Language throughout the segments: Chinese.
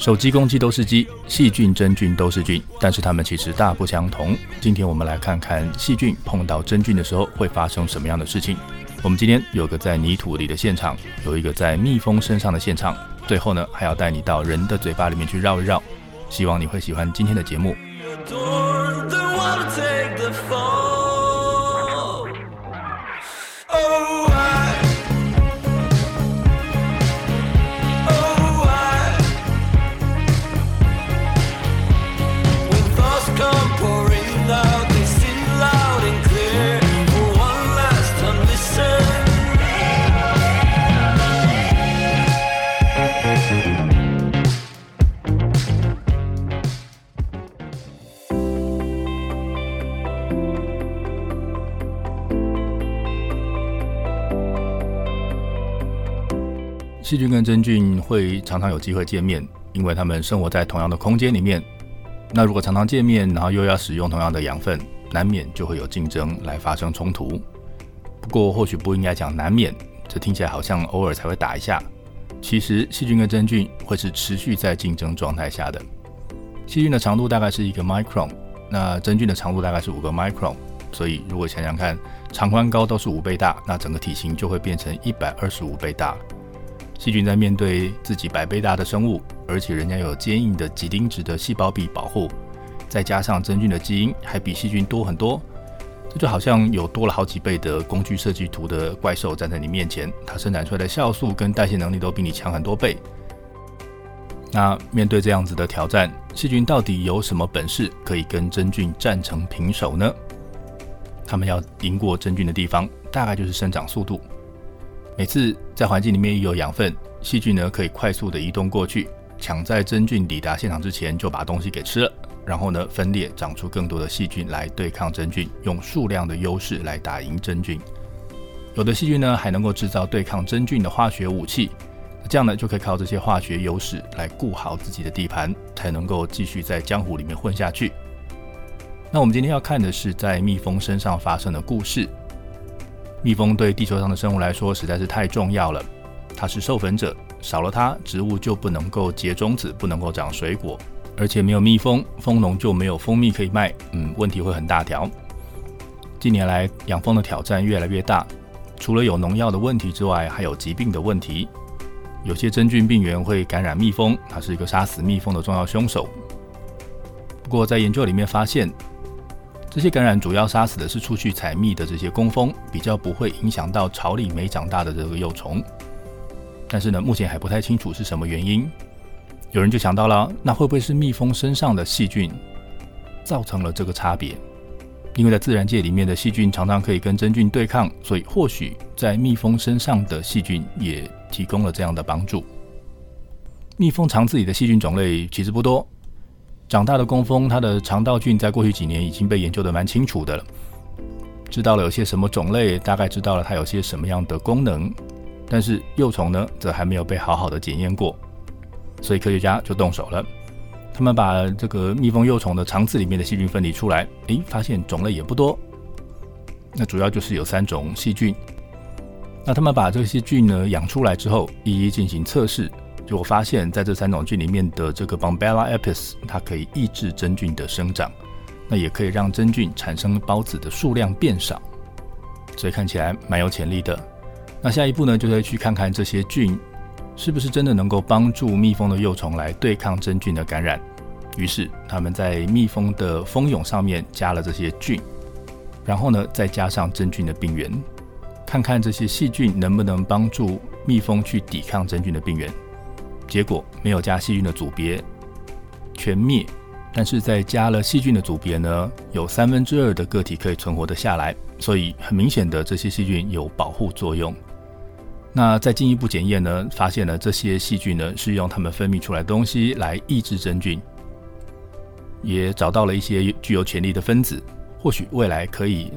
手机、攻击都是鸡，细菌、真菌都是菌，但是它们其实大不相同。今天我们来看看细菌碰到真菌的时候会发生什么样的事情。我们今天有个在泥土里的现场，有一个在蜜蜂身上的现场，最后呢还要带你到人的嘴巴里面去绕一绕。希望你会喜欢今天的节目。细菌跟真菌会常常有机会见面，因为它们生活在同样的空间里面。那如果常常见面，然后又要使用同样的养分，难免就会有竞争来发生冲突。不过或许不应该讲难免，这听起来好像偶尔才会打一下。其实细菌跟真菌会是持续在竞争状态下的。细菌的长度大概是一个 micron，那真菌的长度大概是五个 micron。所以如果想想看，长宽高都是五倍大，那整个体型就会变成一百二十五倍大。细菌在面对自己百倍大的生物，而且人家有坚硬的几丁质的细胞壁保护，再加上真菌的基因还比细菌多很多，这就好像有多了好几倍的工具设计图的怪兽站在你面前，它生产出来的酵素跟代谢能力都比你强很多倍。那面对这样子的挑战，细菌到底有什么本事可以跟真菌战成平手呢？他们要赢过真菌的地方，大概就是生长速度。每次在环境里面有养分，细菌呢可以快速的移动过去，抢在真菌抵达现场之前就把东西给吃了，然后呢分裂长出更多的细菌来对抗真菌，用数量的优势来打赢真菌。有的细菌呢还能够制造对抗真菌的化学武器，这样呢就可以靠这些化学优势来顾好自己的地盘，才能够继续在江湖里面混下去。那我们今天要看的是在蜜蜂身上发生的故事。蜜蜂对地球上的生物来说实在是太重要了，它是授粉者，少了它，植物就不能够结种子，不能够长水果，而且没有蜜蜂，蜂农就没有蜂蜜可以卖，嗯，问题会很大条。近年来养蜂的挑战越来越大，除了有农药的问题之外，还有疾病的问题。有些真菌病原会感染蜜蜂，它是一个杀死蜜蜂的重要凶手。不过在研究里面发现。这些感染主要杀死的是出去采蜜的这些工蜂，比较不会影响到巢里没长大的这个幼虫。但是呢，目前还不太清楚是什么原因。有人就想到了，那会不会是蜜蜂身上的细菌造成了这个差别？因为在自然界里面的细菌常常可以跟真菌对抗，所以或许在蜜蜂身上的细菌也提供了这样的帮助。蜜蜂肠子里的细菌种类其实不多。长大的工蜂，它的肠道菌在过去几年已经被研究的蛮清楚的了，知道了有些什么种类，大概知道了它有些什么样的功能。但是幼虫呢，则还没有被好好的检验过，所以科学家就动手了。他们把这个蜜蜂幼虫的肠子里面的细菌分离出来，诶，发现种类也不多。那主要就是有三种细菌。那他们把这些菌呢养出来之后，一一进行测试，结果发现在这三种菌里面的这个 Bombella apis，它可以抑制真菌的生长，那也可以让真菌产生孢子的数量变少，所以看起来蛮有潜力的。那下一步呢，就会去看看这些菌是不是真的能够帮助蜜蜂的幼虫来对抗真菌的感染。于是他们在蜜蜂的蜂蛹上面加了这些菌。然后呢，再加上真菌的病原，看看这些细菌能不能帮助蜜蜂去抵抗真菌的病原。结果没有加细菌的组别，全灭。但是在加了细菌的组别呢，有三分之二的个体可以存活的下来。所以很明显的，这些细菌有保护作用。那再进一步检验呢，发现了这些细菌呢是用它们分泌出来的东西来抑制真菌，也找到了一些具有潜力的分子。或许未来可以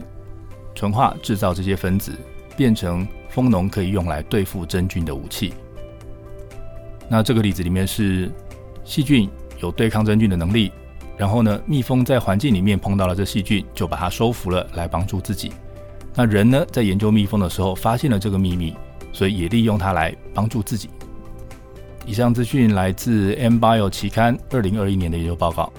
纯化制造这些分子，变成蜂农可以用来对付真菌的武器。那这个例子里面是细菌有对抗真菌的能力，然后呢，蜜蜂在环境里面碰到了这细菌，就把它收服了，来帮助自己。那人呢，在研究蜜蜂的时候发现了这个秘密，所以也利用它来帮助自己。以上资讯来自《M Bio》期刊二零二一年的研究报告。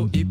有天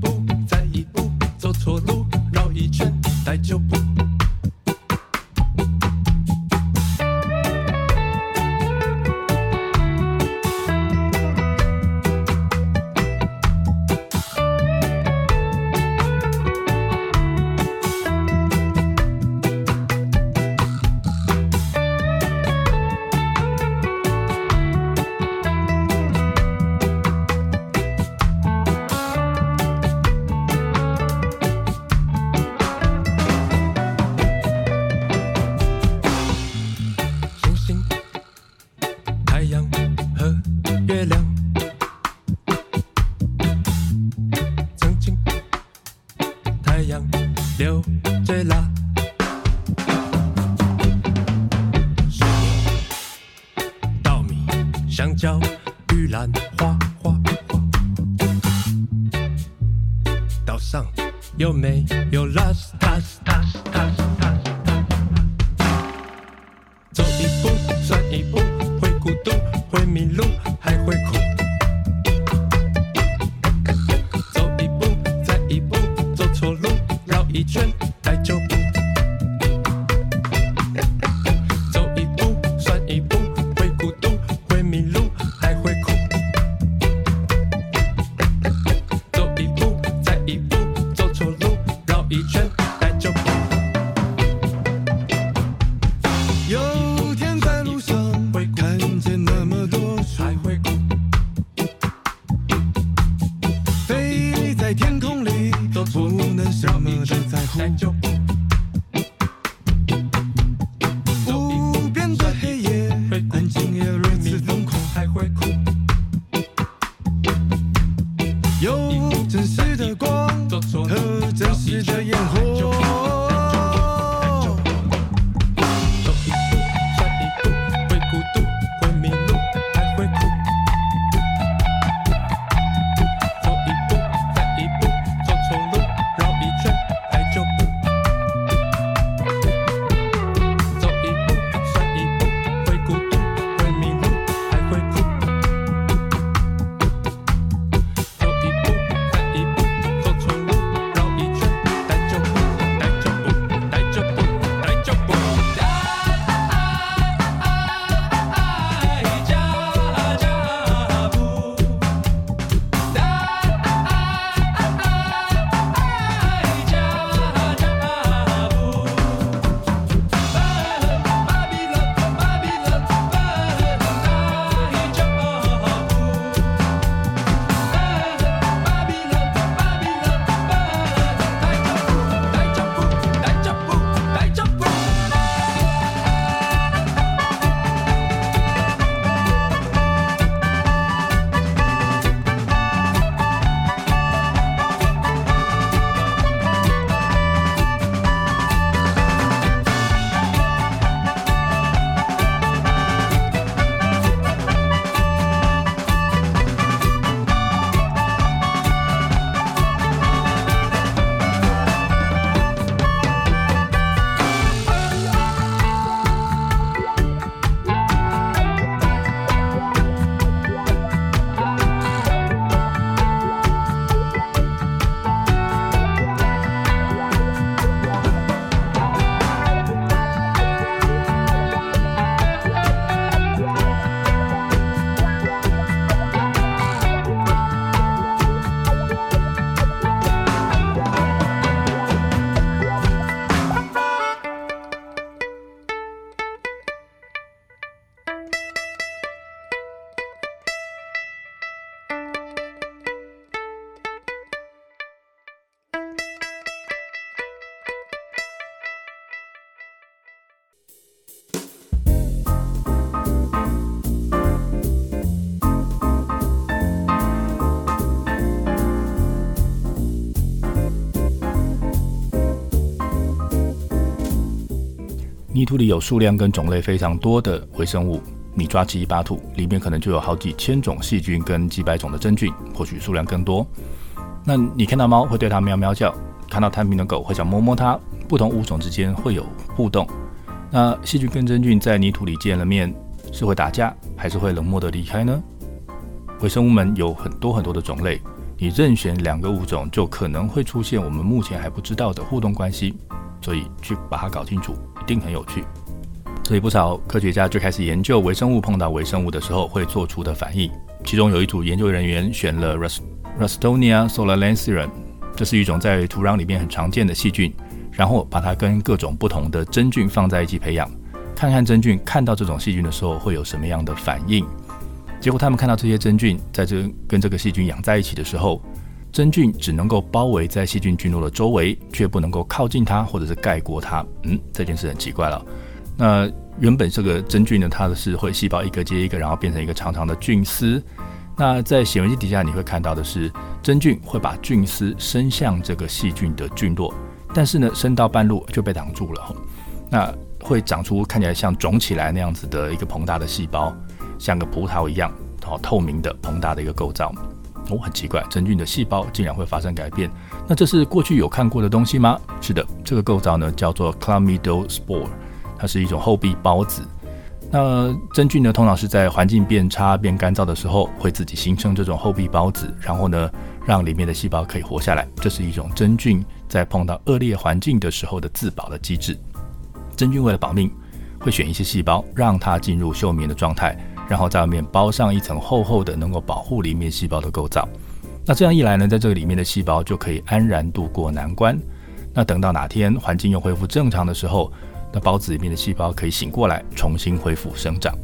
香蕉玉兰花花。岛上有没有泥土里有数量跟种类非常多的微生物，你抓起一把土，里面可能就有好几千种细菌跟几百种的真菌，或许数量更多。那你看到猫会对它喵喵叫，看到贪平的狗会想摸摸它，不同物种之间会有互动。那细菌跟真菌在泥土里见了面，是会打架，还是会冷漠的离开呢？微生物们有很多很多的种类，你任选两个物种，就可能会出现我们目前还不知道的互动关系。所以去把它搞清楚，一定很有趣。所以不少科学家就开始研究微生物碰到微生物的时候会做出的反应。其中有一组研究人员选了 Rust Rustonia solanacearum，这是一种在土壤里面很常见的细菌，然后把它跟各种不同的真菌放在一起培养，看看真菌看到这种细菌的时候会有什么样的反应。结果他们看到这些真菌在这跟这个细菌养在一起的时候。真菌只能够包围在细菌菌落的周围，却不能够靠近它或者是盖过它。嗯，这件事很奇怪了。那原本这个真菌呢，它是会细胞一个接一个，然后变成一个长长的菌丝。那在显微镜底下你会看到的是，真菌会把菌丝伸向这个细菌的菌落，但是呢，伸到半路就被挡住了。那会长出看起来像肿起来那样子的一个膨大的细胞，像个葡萄一样，好透明的膨大的一个构造。哦，很奇怪，真菌的细胞竟然会发生改变。那这是过去有看过的东西吗？是的，这个构造呢叫做 c l a m i d o spore，它是一种厚壁孢子。那真菌呢，通常是在环境变差、变干燥的时候，会自己形成这种厚壁孢子，然后呢，让里面的细胞可以活下来。这是一种真菌在碰到恶劣环境的时候的自保的机制。真菌为了保命，会选一些细胞，让它进入休眠的状态。然后在外面包上一层厚厚的能够保护里面细胞的构造，那这样一来呢，在这个里面的细胞就可以安然度过难关。那等到哪天环境又恢复正常的时候，那孢子里面的细胞可以醒过来，重新恢复生长。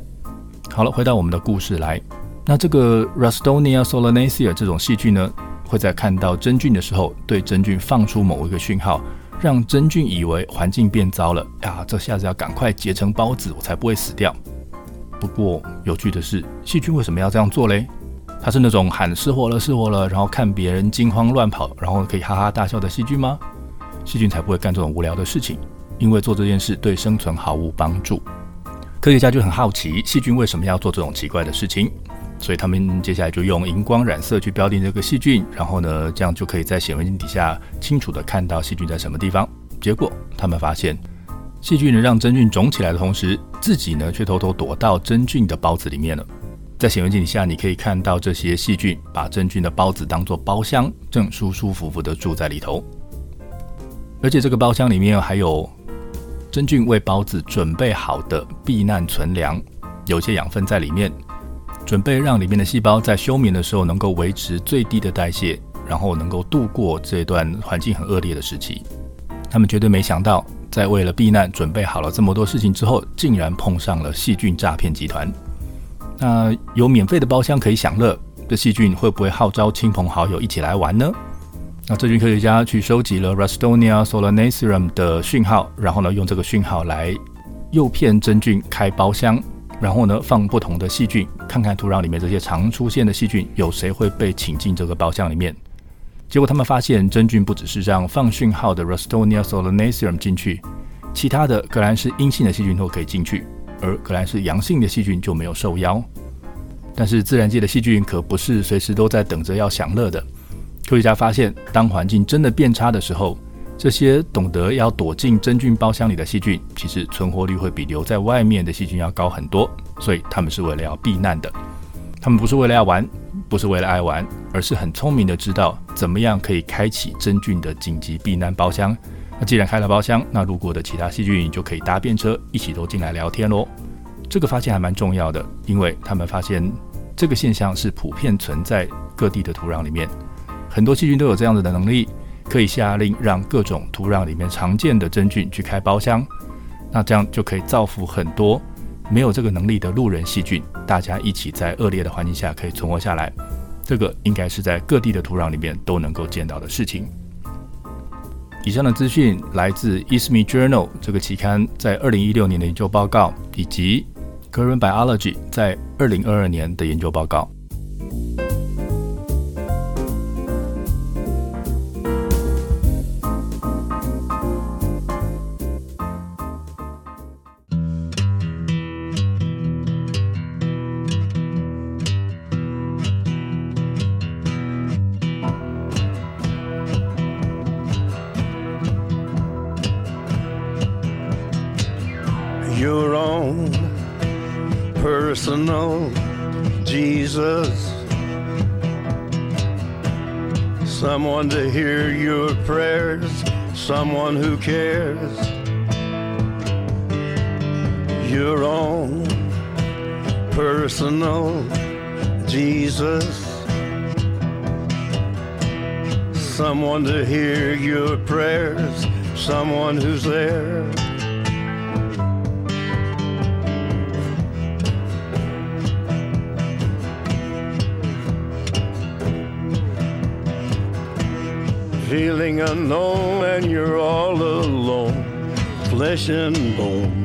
好了，回到我们的故事来，那这个 Rustonia solanacea 这种细菌呢，会在看到真菌的时候，对真菌放出某一个讯号，让真菌以为环境变糟了呀，这下子要赶快结成孢子，我才不会死掉。不过有趣的是，细菌为什么要这样做嘞？它是那种喊失火了失火了，然后看别人惊慌乱跑，然后可以哈哈大笑的细菌吗？细菌才不会干这种无聊的事情，因为做这件事对生存毫无帮助。科学家就很好奇，细菌为什么要做这种奇怪的事情？所以他们接下来就用荧光染色去标定这个细菌，然后呢，这样就可以在显微镜底下清楚的看到细菌在什么地方。结果他们发现。细菌呢让真菌肿起来的同时，自己呢却偷偷躲到真菌的孢子里面了。在显微镜底下，你可以看到这些细菌把真菌的孢子当做包厢，正舒舒服服的住在里头。而且这个包厢里面还有真菌为孢子准备好的避难存粮，有些养分在里面，准备让里面的细胞在休眠的时候能够维持最低的代谢，然后能够度过这段环境很恶劣的时期。他们绝对没想到。在为了避难准备好了这么多事情之后，竟然碰上了细菌诈骗集团。那有免费的包厢可以享乐，这细菌会不会号召亲朋好友一起来玩呢？那这群科学家去收集了 Rustonia solanacearum 的讯号，然后呢，用这个讯号来诱骗真菌开包厢，然后呢，放不同的细菌，看看土壤里面这些常出现的细菌有谁会被请进这个包厢里面。结果他们发现，真菌不只是让放讯号的 Rustonia solanacearum 进去，其他的格兰氏阴性的细菌都可以进去，而格兰氏阳性的细菌就没有受邀。但是自然界的细菌可不是随时都在等着要享乐的。科学家发现，当环境真的变差的时候，这些懂得要躲进真菌包厢里的细菌，其实存活率会比留在外面的细菌要高很多。所以他们是为了要避难的，他们不是为了要玩。不是为了爱玩，而是很聪明的知道怎么样可以开启真菌的紧急避难包厢。那既然开了包厢，那路过的其他细菌就可以搭便车一起都进来聊天喽。这个发现还蛮重要的，因为他们发现这个现象是普遍存在各地的土壤里面，很多细菌都有这样子的能力，可以下令让各种土壤里面常见的真菌去开包厢。那这样就可以造福很多。没有这个能力的路人细菌，大家一起在恶劣的环境下可以存活下来，这个应该是在各地的土壤里面都能够见到的事情。以上的资讯来自《ISME Journal》这个期刊在二零一六年的研究报告，以及《Current Biology》在二零二二年的研究报告。Your own personal Jesus. Someone to hear your prayers, someone who's there. Feeling unknown and you're all alone, flesh and bone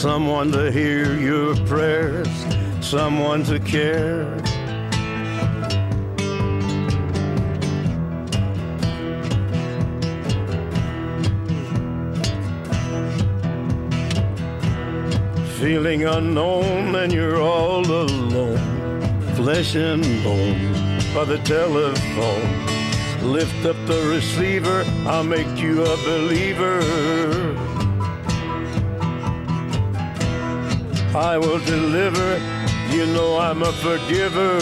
Someone to hear your prayers, someone to care. Feeling unknown and you're all alone, flesh and bone by the telephone. Lift up the receiver, I'll make you a believer. I will deliver, you know I'm a forgiver.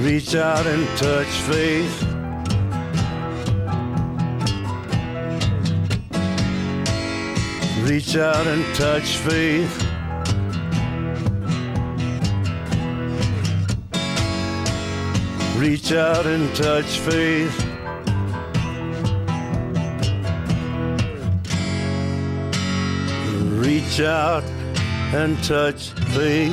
Reach out and touch faith. Reach out and touch faith. Reach out and touch faith. Shut and touch faith.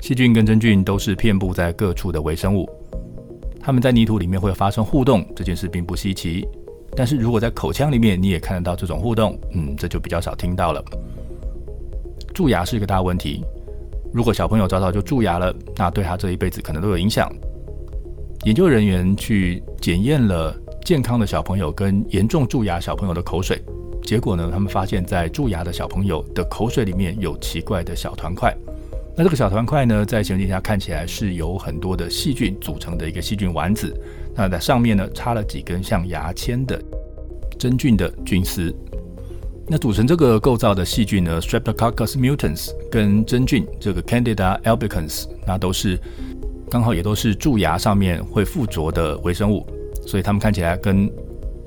细菌跟真菌都是遍布在各处的微生物，它们在泥土里面会发生互动，这件事并不稀奇。但是如果在口腔里面你也看得到这种互动，嗯，这就比较少听到了。蛀牙是一个大问题，如果小朋友早早就蛀牙了，那对他这一辈子可能都有影响。研究人员去检验了健康的小朋友跟严重蛀牙小朋友的口水，结果呢，他们发现，在蛀牙的小朋友的口水里面有奇怪的小团块。那这个小团块呢，在显微镜下看起来是由很多的细菌组成的一个细菌丸子。那在上面呢，插了几根像牙签的真菌的菌丝。那组成这个构造的细菌呢，Streptococcus mutans 跟真菌这个 Candida albicans，那都是刚好也都是蛀牙上面会附着的微生物，所以它们看起来跟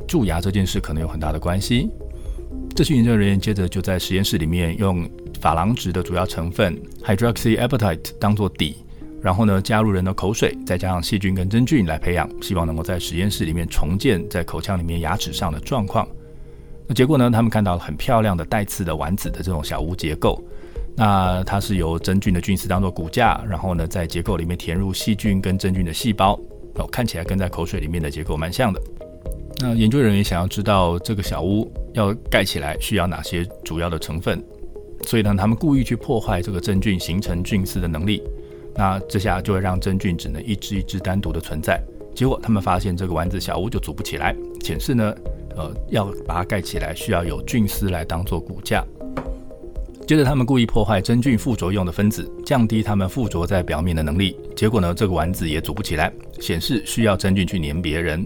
蛀牙这件事可能有很大的关系。这群研究人员接着就在实验室里面用。珐琅质的主要成分 hydroxyapatite 当做底，然后呢加入人的口水，再加上细菌跟真菌来培养，希望能够在实验室里面重建在口腔里面牙齿上的状况。那结果呢，他们看到了很漂亮的带刺的丸子的这种小屋结构。那它是由真菌的菌丝当做骨架，然后呢在结构里面填入细菌跟真菌的细胞，哦看起来跟在口水里面的结构蛮像的。那研究人员想要知道这个小屋要盖起来需要哪些主要的成分。所以呢，他们故意去破坏这个真菌形成菌丝的能力，那这下就会让真菌只能一只一只单独的存在。结果他们发现这个丸子小屋就组不起来，显示呢，呃，要把它盖起来需要有菌丝来当做骨架。接着他们故意破坏真菌附着用的分子，降低它们附着在表面的能力。结果呢，这个丸子也组不起来，显示需要真菌去粘别人。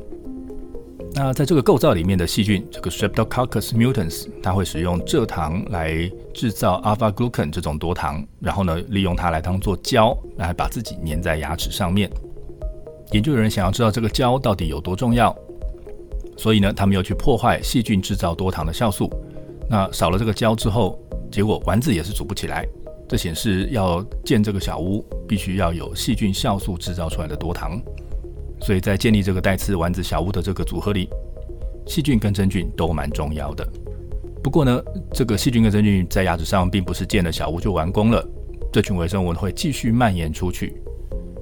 那在这个构造里面的细菌，这个 Streptococcus mutans，它会使用蔗糖来制造 alpha glucan 这种多糖，然后呢，利用它来当做胶，来把自己粘在牙齿上面。研究人想要知道这个胶到底有多重要，所以呢，他们又去破坏细菌制造多糖的酵素。那少了这个胶之后，结果丸子也是煮不起来。这显示要建这个小屋，必须要有细菌酵素制造出来的多糖。所以在建立这个带刺丸子小屋的这个组合里，细菌跟真菌都蛮重要的。不过呢，这个细菌跟真菌在牙齿上并不是建了小屋就完工了，这群微生物会继续蔓延出去。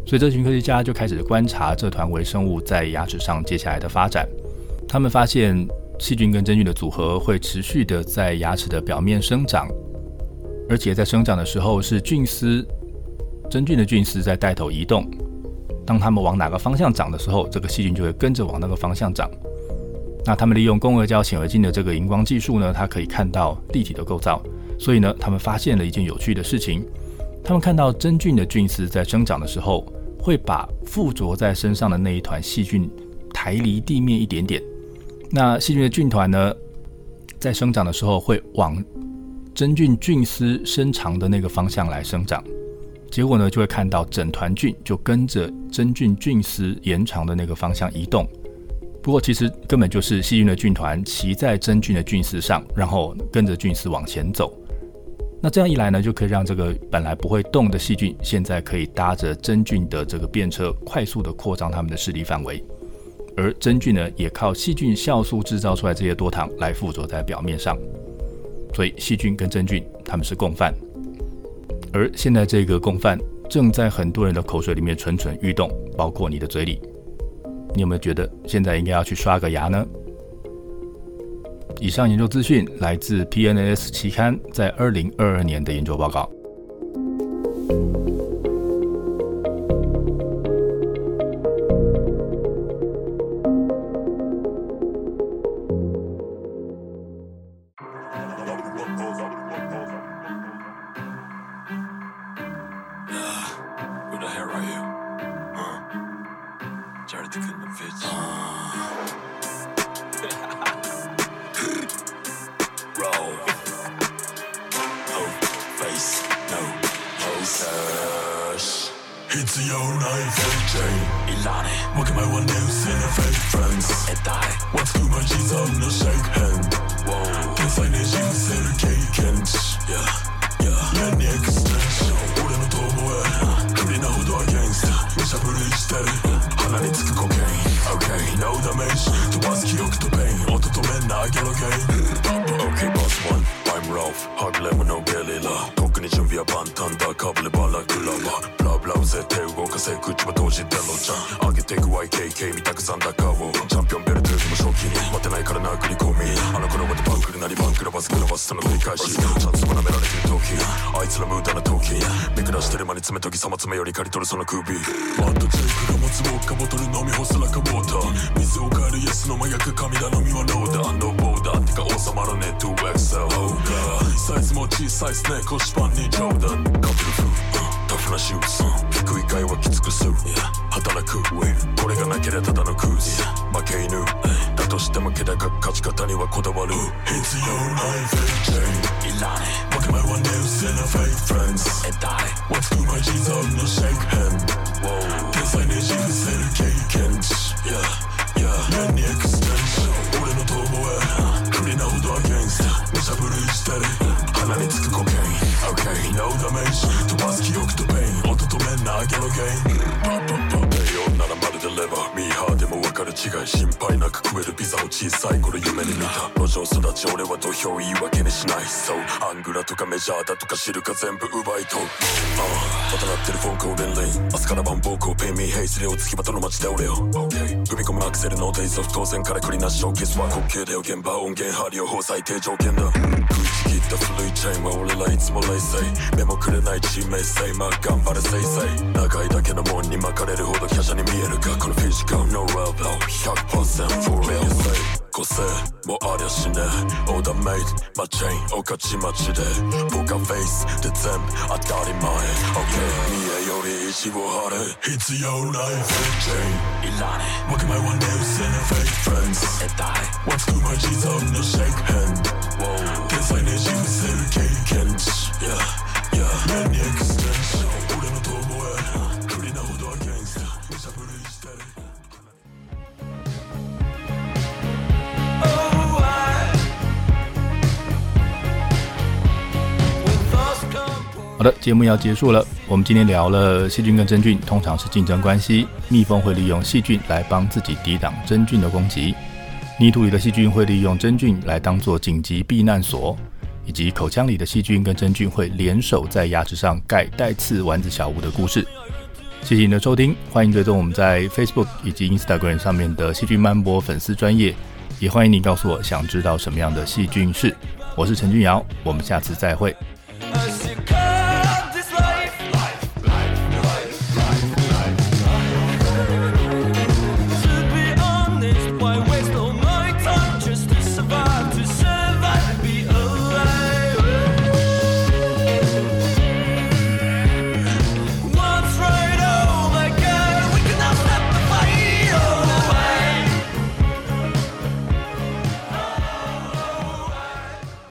所以这群科学家就开始观察这团微生物在牙齿上接下来的发展。他们发现细菌跟真菌的组合会持续的在牙齿的表面生长，而且在生长的时候是菌丝真菌的菌丝在带头移动。当它们往哪个方向长的时候，这个细菌就会跟着往那个方向长。那他们利用共轭胶显微镜的这个荧光技术呢，它可以看到立体的构造。所以呢，他们发现了一件有趣的事情：他们看到真菌的菌丝在生长的时候，会把附着在身上的那一团细菌抬离地面一点点。那细菌的菌团呢，在生长的时候会往真菌菌丝伸长的那个方向来生长。结果呢，就会看到整团菌就跟着真菌菌丝延长的那个方向移动。不过，其实根本就是细菌的菌团骑在真菌的菌丝上，然后跟着菌丝往前走。那这样一来呢，就可以让这个本来不会动的细菌，现在可以搭着真菌的这个便车，快速的扩张它们的势力范围。而真菌呢，也靠细菌酵素制造出来这些多糖来附着在表面上。所以，细菌跟真菌它们是共犯。而现在这个共犯正在很多人的口水里面蠢蠢欲动，包括你的嘴里。你有没有觉得现在应该要去刷个牙呢？以上研究资讯来自 PNAS 期刊在二零二二年的研究报告。现场音 特に準備は万端だかぶれば楽ラはブラブラを絶対動かせ口は閉じてんのじゃん上げていく YKK 見たくさ残高をチャンピオンベルトよりも賞金待てないから殴り込みあの頃までバンクになりバンクラバスクラバスとの繰り返しチャンスもなめられてる時あいつら無駄な時見らしてる間に爪とぎさま爪より刈り取るその首ワットチェックが持つウォッカボトル飲み干すらかボーター水を変えるイエスの麻薬神頼みはローダンドボーダーってか王様のネットワークーサイズも小さいスネーク腰スパンに冗談カブル風タフなシューズ低い会はきつくする働くこれがなければただのクーズ負け犬だとしても気高く勝ち方にはこだわる It's your life and chain いらねえ僕前は news and a fake friends. え誰 What's to my G's on the shake hand. 天才ねじ伏せる経験値 Yeah. Yeah 何 extension 俺の逃亡はクリナウドアゲンス。無茶ぶりしてる鼻につくコケイン OK No damage 飛ばす記憶とペイン音止めんなあげのゲイン。パッパッパならまるでレバーミーハーでも分かる違い心配なく食えるピザを小さい頃夢に見た路上育ち俺は土俵言い訳にしない。そうアングラとかメジャーだとか知るか全部奪い取とああ戦ってるフォークを連連明日から晩暴行ペイミーヘイスレオ月端の街で俺を、踏み込むアクセルのデイソフ当然から繰りナしショーケースは滑稽だよ現場音源針を放法最低条件だた古いチェーンは俺らいつも冷静目もくれない致命性まあ頑張れせいせい。長いだけのもんに巻かれるほど華奢に見えるかこのフィジカルのラブ100% for real say 個性もありゃしねオーダーメイドマチェイン御徒町でポーカーフェイスで全部当たり前 OK 見えより意地を張れ必要ないフェイクチェインいらねえわけ前はネウス and fake friends えたい What's good my G's on the shake hand 天才ねじ伏せる経験値 Yeah yeah 目に 的，节目要结束了。我们今天聊了细菌跟真菌通常是竞争关系，蜜蜂会利用细菌来帮自己抵挡真菌的攻击，泥土里的细菌会利用真菌来当做紧急避难所，以及口腔里的细菌跟真菌会联手在牙齿上盖带刺丸子小屋的故事。谢谢你的收听，欢迎追踪我们在 Facebook 以及 Instagram 上面的细菌漫播粉丝专业，也欢迎你告诉我想知道什么样的细菌是。我是陈俊尧，我们下次再会。